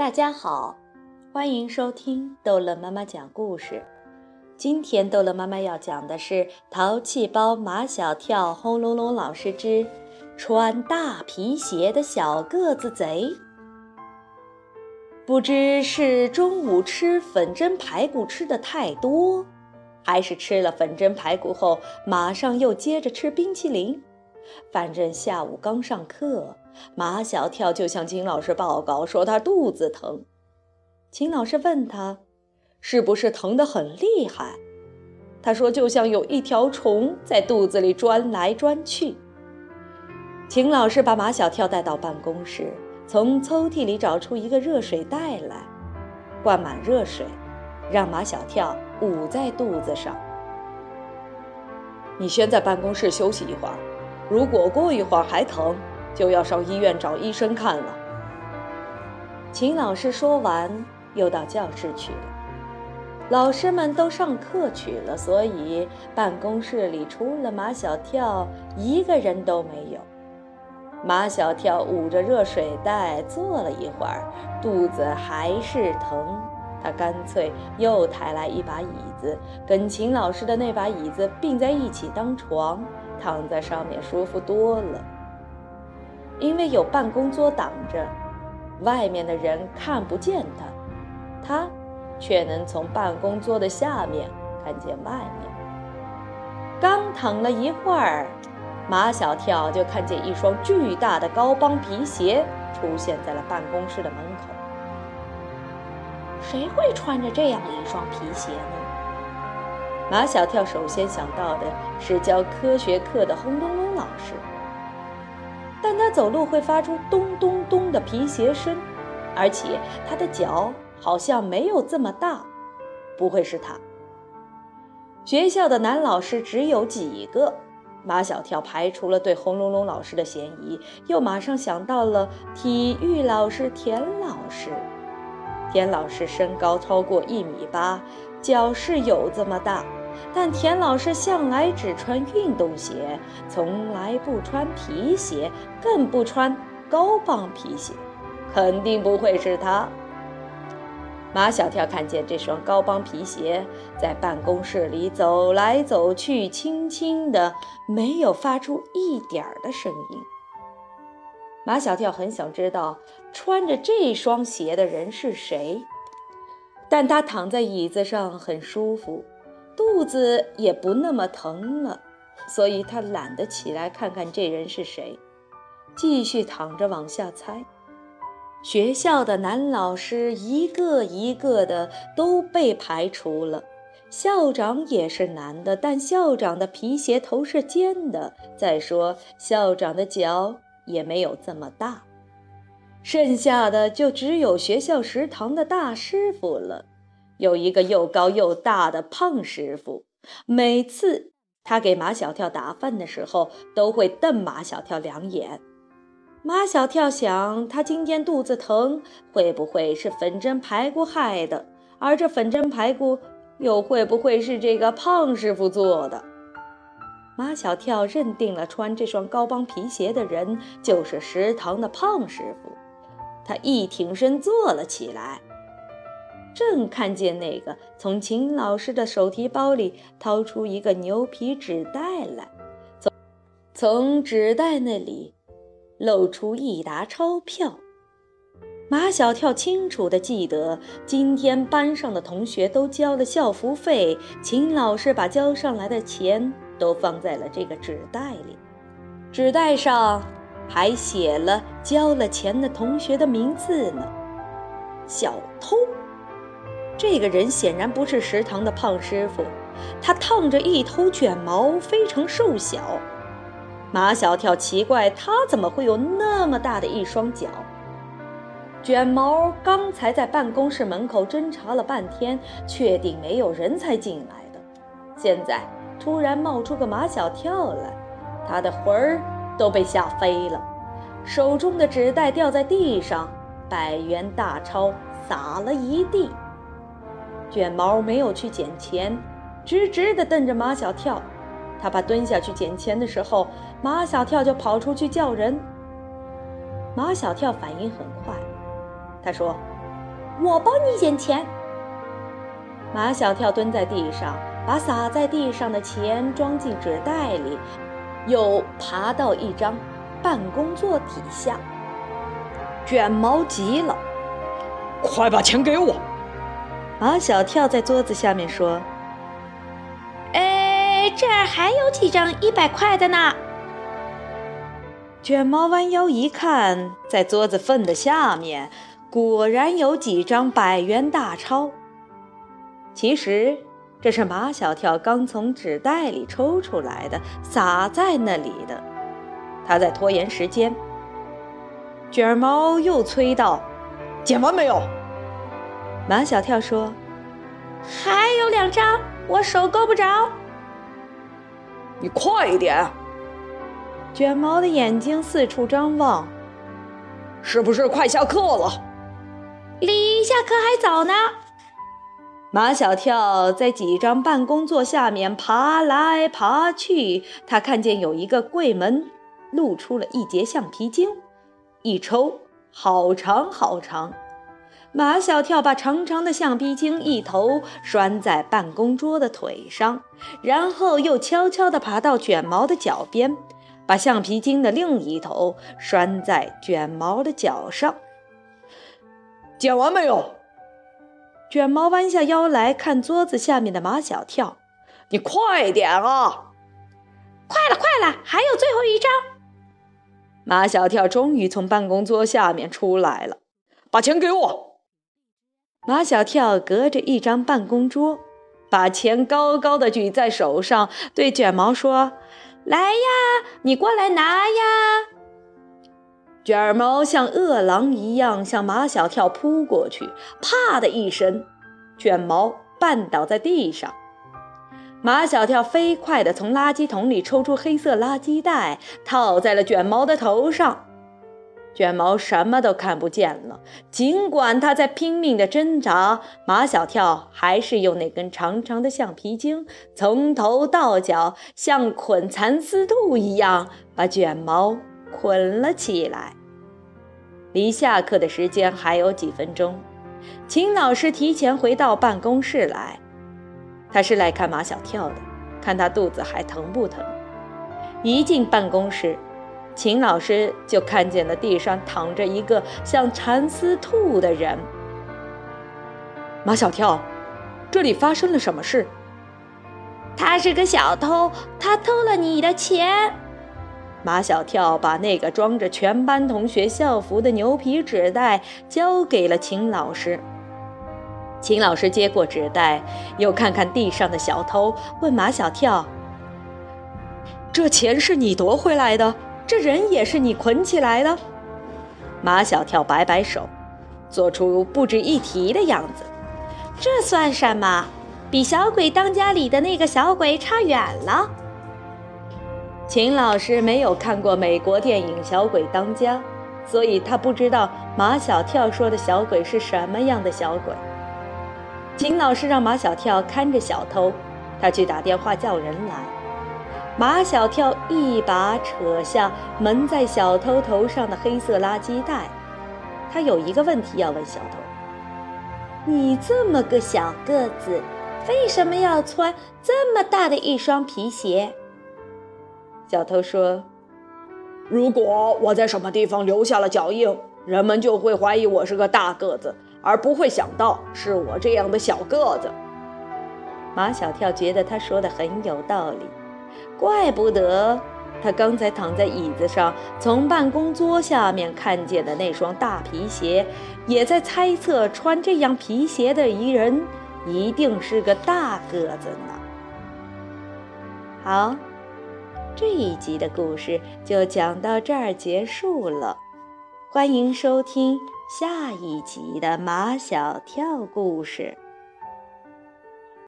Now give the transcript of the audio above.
大家好，欢迎收听逗乐妈妈讲故事。今天逗乐妈妈要讲的是《淘气包马小跳》轰隆隆老师之穿大皮鞋的小个子贼。不知是中午吃粉蒸排骨吃的太多，还是吃了粉蒸排骨后马上又接着吃冰淇淋。反正下午刚上课，马小跳就向秦老师报告说他肚子疼。秦老师问他，是不是疼得很厉害？他说就像有一条虫在肚子里钻来钻去。秦老师把马小跳带到办公室，从抽屉里找出一个热水袋来，灌满热水，让马小跳捂在肚子上。你先在办公室休息一会儿。如果过一会儿还疼，就要上医院找医生看了。秦老师说完，又到教室去了。老师们都上课去了，所以办公室里除了马小跳，一个人都没有。马小跳捂着热水袋坐了一会儿，肚子还是疼，他干脆又抬来一把椅子，跟秦老师的那把椅子并在一起当床。躺在上面舒服多了，因为有办公桌挡着，外面的人看不见他，他却能从办公桌的下面看见外面。刚躺了一会儿，马小跳就看见一双巨大的高帮皮鞋出现在了办公室的门口。谁会穿着这样一双皮鞋呢？马小跳首先想到的是教科学课的轰隆隆老师，但他走路会发出咚咚咚的皮鞋声，而且他的脚好像没有这么大，不会是他。学校的男老师只有几个，马小跳排除了对轰隆隆老师的嫌疑，又马上想到了体育老师田老师。田老师身高超过一米八，脚是有这么大。但田老师向来只穿运动鞋，从来不穿皮鞋，更不穿高帮皮鞋，肯定不会是他。马小跳看见这双高帮皮鞋在办公室里走来走去，轻轻的，没有发出一点儿的声音。马小跳很想知道穿着这双鞋的人是谁，但他躺在椅子上很舒服。肚子也不那么疼了，所以他懒得起来看看这人是谁，继续躺着往下猜。学校的男老师一个一个的都被排除了，校长也是男的，但校长的皮鞋头是尖的，再说校长的脚也没有这么大。剩下的就只有学校食堂的大师傅了。有一个又高又大的胖师傅，每次他给马小跳打饭的时候，都会瞪马小跳两眼。马小跳想，他今天肚子疼，会不会是粉蒸排骨害的？而这粉蒸排骨又会不会是这个胖师傅做的？马小跳认定了穿这双高帮皮鞋的人就是食堂的胖师傅，他一挺身坐了起来。正看见那个从秦老师的手提包里掏出一个牛皮纸袋来，从从纸袋那里露出一沓钞票。马小跳清楚地记得，今天班上的同学都交了校服费，秦老师把交上来的钱都放在了这个纸袋里，纸袋上还写了交了钱的同学的名字呢。小偷。这个人显然不是食堂的胖师傅，他烫着一头卷毛，非常瘦小。马小跳奇怪，他怎么会有那么大的一双脚？卷毛刚才在办公室门口侦查了半天，确定没有人才进来的，现在突然冒出个马小跳来，他的魂儿都被吓飞了，手中的纸袋掉在地上，百元大钞撒了一地。卷毛没有去捡钱，直直地瞪着马小跳。他怕蹲下去捡钱的时候，马小跳就跑出去叫人。马小跳反应很快，他说：“我帮你捡钱。马小跳蹲在地上，把洒在地上的钱装进纸袋里，又爬到一张办公桌底下。卷毛急了：“快把钱给我！”马小跳在桌子下面说：“哎，这儿还有几张一百块的呢。”卷毛弯腰一看，在桌子缝的下面，果然有几张百元大钞。其实这是马小跳刚从纸袋里抽出来的，撒在那里的。他在拖延时间。卷毛又催道：“剪完没有？”马小跳说：“还有两张，我手够不着。”你快一点！卷毛的眼睛四处张望，是不是快下课了？离下课还早呢。马小跳在几张办公桌下面爬来爬去，他看见有一个柜门露出了一截橡皮筋，一抽，好长好长。马小跳把长长的橡皮筋一头拴在办公桌的腿上，然后又悄悄地爬到卷毛的脚边。把橡皮筋的另一头拴在卷毛的脚上。剪完没有？卷毛弯下腰来看桌子下面的马小跳：“你快点啊！”“快了，快了，还有最后一张。”马小跳终于从办公桌下面出来了。“把钱给我！”马小跳隔着一张办公桌，把钱高高的举在手上，对卷毛说。来呀，你过来拿呀！卷毛像饿狼一样向马小跳扑过去，啪的一声，卷毛绊倒在地上。马小跳飞快地从垃圾桶里抽出黑色垃圾袋，套在了卷毛的头上。卷毛什么都看不见了，尽管他在拼命地挣扎，马小跳还是用那根长长的橡皮筋，从头到脚像捆蚕丝兔一样把卷毛捆了起来。离下课的时间还有几分钟，秦老师提前回到办公室来，他是来看马小跳的，看他肚子还疼不疼。一进办公室。秦老师就看见了地上躺着一个像蚕丝兔的人。马小跳，这里发生了什么事？他是个小偷，他偷了你的钱。马小跳把那个装着全班同学校服的牛皮纸袋交给了秦老师。秦老师接过纸袋，又看看地上的小偷，问马小跳：“这钱是你夺回来的？”这人也是你捆起来的，马小跳摆摆手，做出不值一提的样子。这算什么？比小鬼当家里的那个小鬼差远了。秦老师没有看过美国电影《小鬼当家》，所以他不知道马小跳说的小鬼是什么样的小鬼。秦老师让马小跳看着小偷，他去打电话叫人来。马小跳一把扯下蒙在小偷头上的黑色垃圾袋，他有一个问题要问小偷：“你这么个小个子，为什么要穿这么大的一双皮鞋？”小偷说：“如果我在什么地方留下了脚印，人们就会怀疑我是个大个子，而不会想到是我这样的小个子。”马小跳觉得他说的很有道理。怪不得他刚才躺在椅子上，从办公桌下面看见的那双大皮鞋，也在猜测穿这样皮鞋的一人一定是个大个子呢。好，这一集的故事就讲到这儿结束了，欢迎收听下一集的马小跳故事。